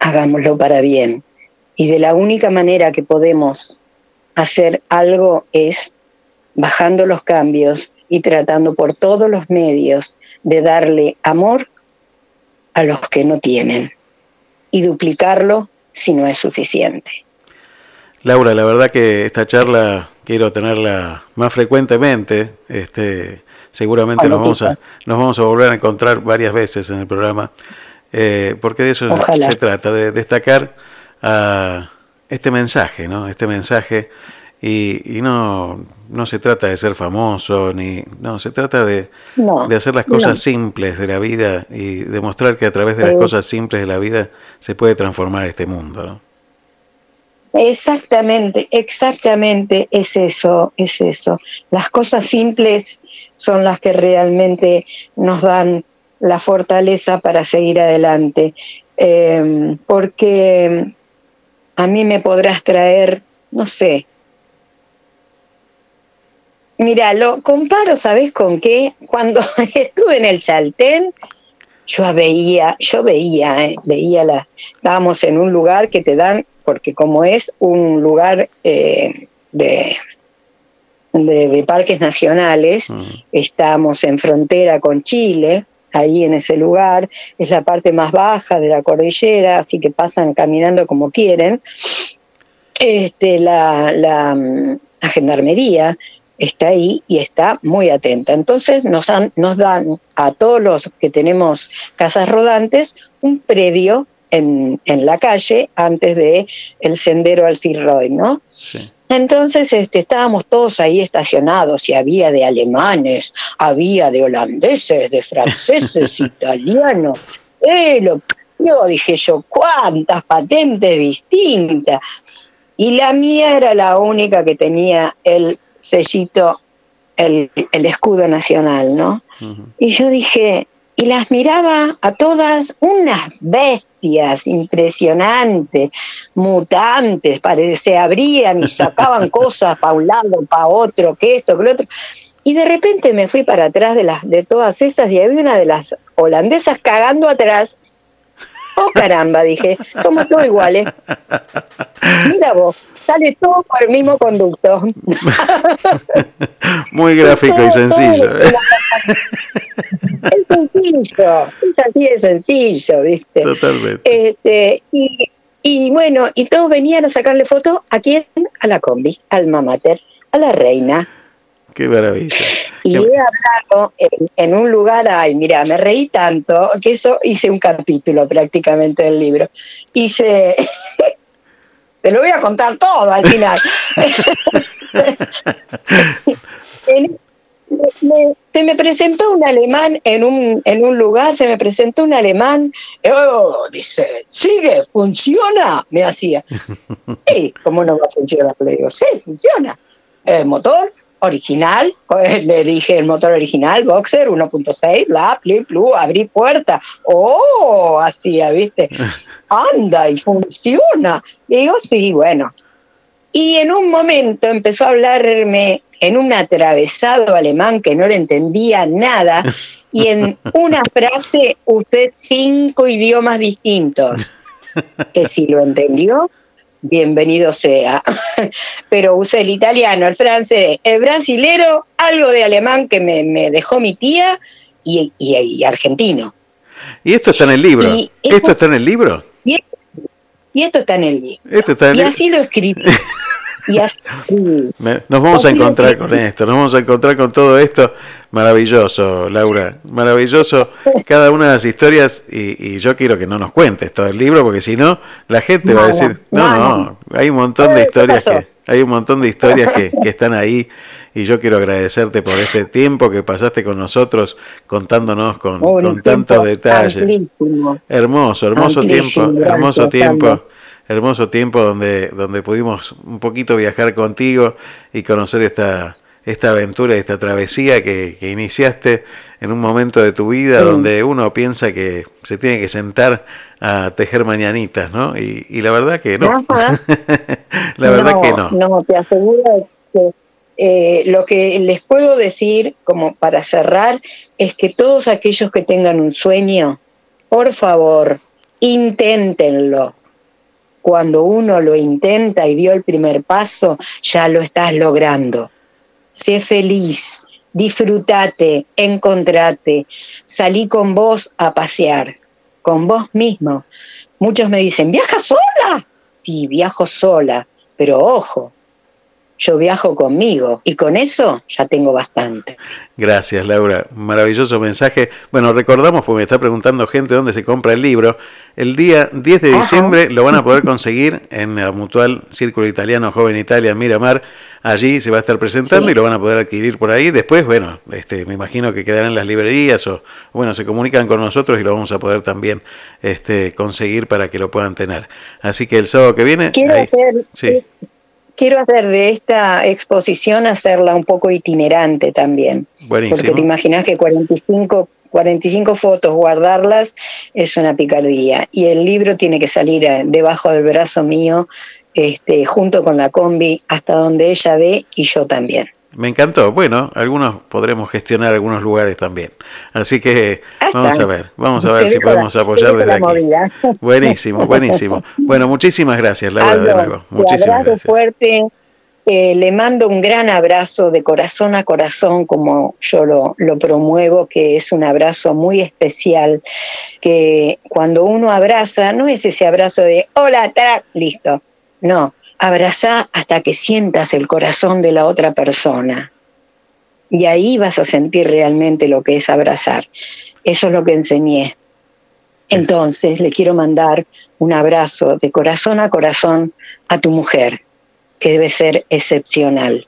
Speaker 2: hagámoslo para bien. Y de la única manera que podemos hacer algo es bajando los cambios y tratando por todos los medios de darle amor a los que no tienen y duplicarlo si no es suficiente.
Speaker 1: Laura, la verdad que esta charla quiero tenerla más frecuentemente. Este, seguramente nos vamos, a, nos vamos a volver a encontrar varias veces en el programa, eh, porque de eso se trata, de destacar a este mensaje, ¿no? Este mensaje y, y, no, no se trata de ser famoso, ni no, se trata de, de hacer las cosas simples de la vida y demostrar que a través de las cosas simples de la vida se puede transformar este mundo. ¿no?
Speaker 2: Exactamente, exactamente es eso, es eso. Las cosas simples son las que realmente nos dan la fortaleza para seguir adelante. Eh, porque a mí me podrás traer, no sé, Mira, lo comparo, ¿sabes con qué? Cuando estuve en el Chaltén, yo veía, yo veía, eh, veía la, estábamos en un lugar que te dan, porque como es un lugar eh, de, de, parques nacionales, mm. estamos en frontera con Chile, ahí en ese lugar, es la parte más baja de la cordillera, así que pasan caminando como quieren. Este, la, la, la gendarmería está ahí y está muy atenta. Entonces nos, nos dan a todos los que tenemos casas rodantes un predio en, en la calle antes de el sendero al Cirroy, ¿no? Entonces este, estábamos todos ahí estacionados y había de alemanes, había de holandeses, de franceses, italianos. Eh, yo dije yo, cuántas patentes distintas. Y la mía era la única que tenía el sellito, el, el escudo nacional, ¿no? Y yo dije, y las miraba a todas unas bestias impresionantes, mutantes, se abrían y sacaban cosas para un lado, para otro, que esto, que lo otro. Y de repente me fui para atrás de, las, de todas esas y había una de las holandesas cagando atrás. Oh caramba, dije, somos todos iguales. Mira vos sale todo por el mismo conducto.
Speaker 1: Muy gráfico y sencillo.
Speaker 2: es sencillo, es así de sencillo, ¿viste?
Speaker 1: Totalmente.
Speaker 2: Este, y, bueno, y todos venían a sacarle fotos a quién? A la combi, al mamater, a la reina.
Speaker 1: Qué maravilla.
Speaker 2: Y he hablado en, un lugar, ay, mira, me reí tanto que eso hice un capítulo prácticamente del libro. Hice, te lo voy a contar todo al final. se me presentó un alemán en un, en un lugar, se me presentó un alemán, oh, dice, sigue, funciona, me hacía. Sí, ¿cómo no va a funcionar? Le digo, sí, funciona. El motor, original, le dije el motor original, Boxer 1.6, bla, pli, plu, abrí puerta. Oh, hacía, ¿viste? Anda y funciona. digo, sí, bueno. Y en un momento empezó a hablarme en un atravesado alemán que no le entendía nada y en una frase usted cinco idiomas distintos. Que si lo entendió, bienvenido sea. Pero usé el italiano, el francés, el brasilero, algo de alemán que me, dejó mi tía y, y, argentino.
Speaker 1: ¿Y esto está en el libro? ¿Esto, está en el libro?
Speaker 2: Y, esto está en el libro. y así lo escribí.
Speaker 1: nos vamos a encontrar con esto, nos vamos a encontrar con todo esto. Maravilloso, Laura, maravilloso. Cada una de las historias, y, yo quiero que no nos cuentes todo el libro, porque si no, la gente va a decir, no, no, hay un montón de historias que hay un montón de historias que, están ahí y yo quiero agradecerte por este tiempo que pasaste con nosotros contándonos con, con tantos detalles. Hermoso, hermoso tiempo, hermoso tiempo hermoso tiempo donde, donde pudimos un poquito viajar contigo y conocer esta, esta aventura, esta travesía que, iniciaste en un momento de tu vida donde uno piensa que se tiene que sentar a tejer mañanitas, ¿no? Y, la verdad que no. la verdad que no.
Speaker 2: No, te aseguro que eh, lo que les puedo decir, como para cerrar, es que todos aquellos que tengan un sueño, por favor, inténtenlo cuando uno lo intenta y dio el primer paso, ya lo estás logrando. Sé feliz, disfrutate, encontrate, salí con vos a pasear, con vos mismo. Muchos me dicen, ¿viajas sola? Sí, viajo sola, pero ojo, yo viajo conmigo y con eso ya tengo bastante.
Speaker 1: Gracias, Laura. Maravilloso mensaje. Bueno, recordamos, porque me está preguntando gente dónde se compra el libro. El día 10 de diciembre lo van a poder conseguir en la Mutual Círculo Italiano Joven Italia Miramar. Allí se va a estar presentando
Speaker 2: Sí.
Speaker 1: y lo van a poder adquirir por ahí. Después, bueno, este, me imagino que quedarán en las librerías o, bueno, se comunican con nosotros y lo vamos a poder también este, conseguir para que lo puedan tener. Así que el sábado que viene...
Speaker 2: Quiero
Speaker 1: ahí-
Speaker 2: hacer,
Speaker 1: sí.
Speaker 2: Quiero hacer de esta exposición hacerla un poco itinerante también.
Speaker 1: Buenísimo.
Speaker 2: Porque te imaginas que 45, 45 fotos, guardarlas es una picardía. Y el libro tiene que salir eh, debajo del brazo mío, este, junto con la combi, hasta donde ella ve y yo también.
Speaker 1: Me encantó. Bueno, algunos podremos gestionar algunos lugares también. Así que vamos a ver, vamos a ver si podemos apoyar desde aquí. Buenísimo, buenísimo. Bueno, muchísimas gracias, Laura, de nuevo. Muchísimas
Speaker 2: abrazo
Speaker 1: gracias.
Speaker 2: fuerte. eh, le mando un gran abrazo de corazón a corazón, como yo lo, lo promuevo, que es un abrazo muy especial, que cuando uno abraza, no es ese abrazo de hola, ta, listo. No, abraza hasta que sientas el corazón de la otra persona. Y ahí vas a sentir realmente lo que es abrazar. Eso es lo que enseñé. Entonces le quiero mandar un abrazo de corazón a corazón a tu mujer, que debe ser excepcional.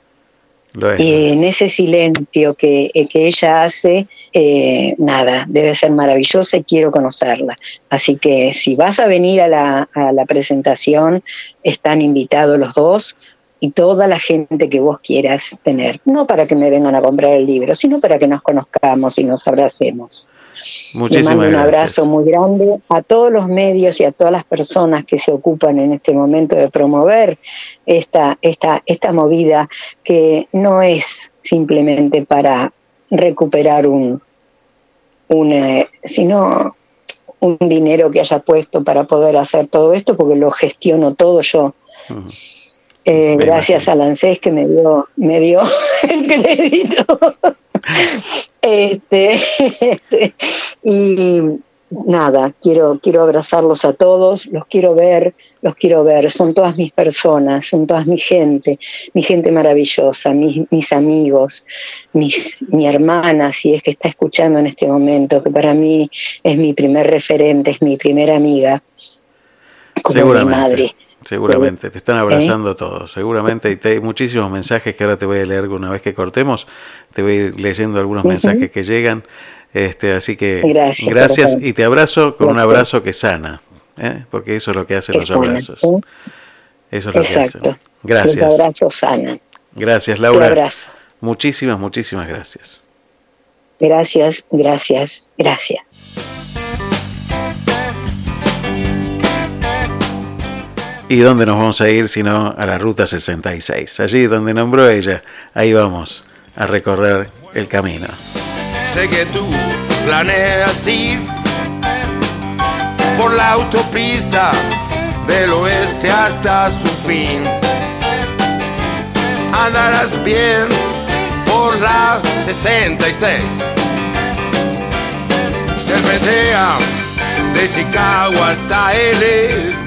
Speaker 2: Y en ese silencio que, eh, que ella hace, eh, nada, debe ser maravillosa y quiero conocerla. Así que si vas a venir a la, a la presentación, están invitados los dos y toda la gente que vos quieras tener. No para que me vengan a comprar el libro, sino para que nos conozcamos y nos abracemos. Le
Speaker 1: Muchísimas
Speaker 2: mando un
Speaker 1: gracias.
Speaker 2: abrazo muy grande a todos los medios y a todas las personas que se ocupan en este momento de promover esta, esta, esta movida que no es simplemente para recuperar un, un eh, sino un dinero que haya puesto para poder hacer todo esto, porque lo gestiono todo yo.
Speaker 1: Ujú.
Speaker 2: Eh, gracias
Speaker 1: imagino.
Speaker 2: al ANSES que me dio, me dio el crédito. este, este, y nada, quiero, quiero abrazarlos a todos, los quiero ver, los quiero ver, son todas mis personas, son todas mi gente, mi gente maravillosa, mis, mis amigos, mis, mi hermana, si es que está escuchando en este momento, que para mí es mi primer referente, es mi primera amiga, como mi madre.
Speaker 1: Seguramente, te
Speaker 2: ¿Eh?
Speaker 1: están abrazando todos, seguramente, y te hay muchísimos mensajes que ahora te voy a leer una vez que cortemos, te voy a ir leyendo algunos mensajes que llegan, este, así que
Speaker 2: Gracias,
Speaker 1: y te abrazo con un abrazo que sana, ¿eh? porque eso es lo que hacen los
Speaker 2: sana,
Speaker 1: abrazos,
Speaker 2: ¿eh?
Speaker 1: eso es lo que
Speaker 2: Exacto.
Speaker 1: hacen.
Speaker 2: Los
Speaker 1: Gracias,
Speaker 2: abrazos sanan.
Speaker 1: gracias Laura,
Speaker 2: abrazo.
Speaker 1: muchísimas, muchísimas gracias.
Speaker 2: Gracias, gracias, gracias.
Speaker 1: ¿Y dónde nos vamos a ir sino a la Ruta 66? Allí donde nombró ella, ahí vamos a recorrer el camino.
Speaker 3: Sé que tú planeas ir por la autopista del oeste hasta su fin. Andarás bien por la 66. Serpentea de Chicago hasta L.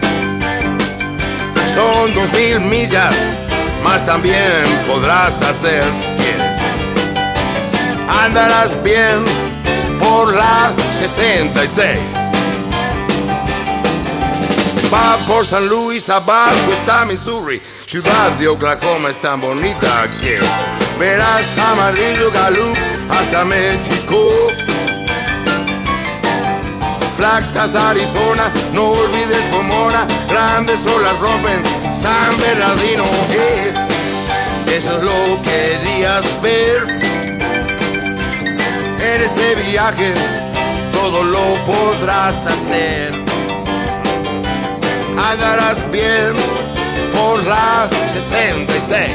Speaker 3: Son dos mil millas, más también podrás hacer si quieres andarás bien por la 66. Va por San Luis, abajo está Missouri, ciudad de Oklahoma es tan bonita que verás amarillo Gallup hasta México. Flagstaff, Arizona, no olvides Pomona, grandes olas rompen San Bernardino. eh, eso es lo que querías ver en este viaje todo lo podrás hacer. Andarás bien por la 66.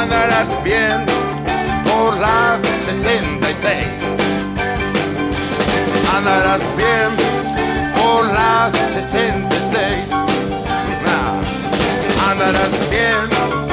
Speaker 3: Andarás bien por la 66. Andarás bien por la 66 andarás bien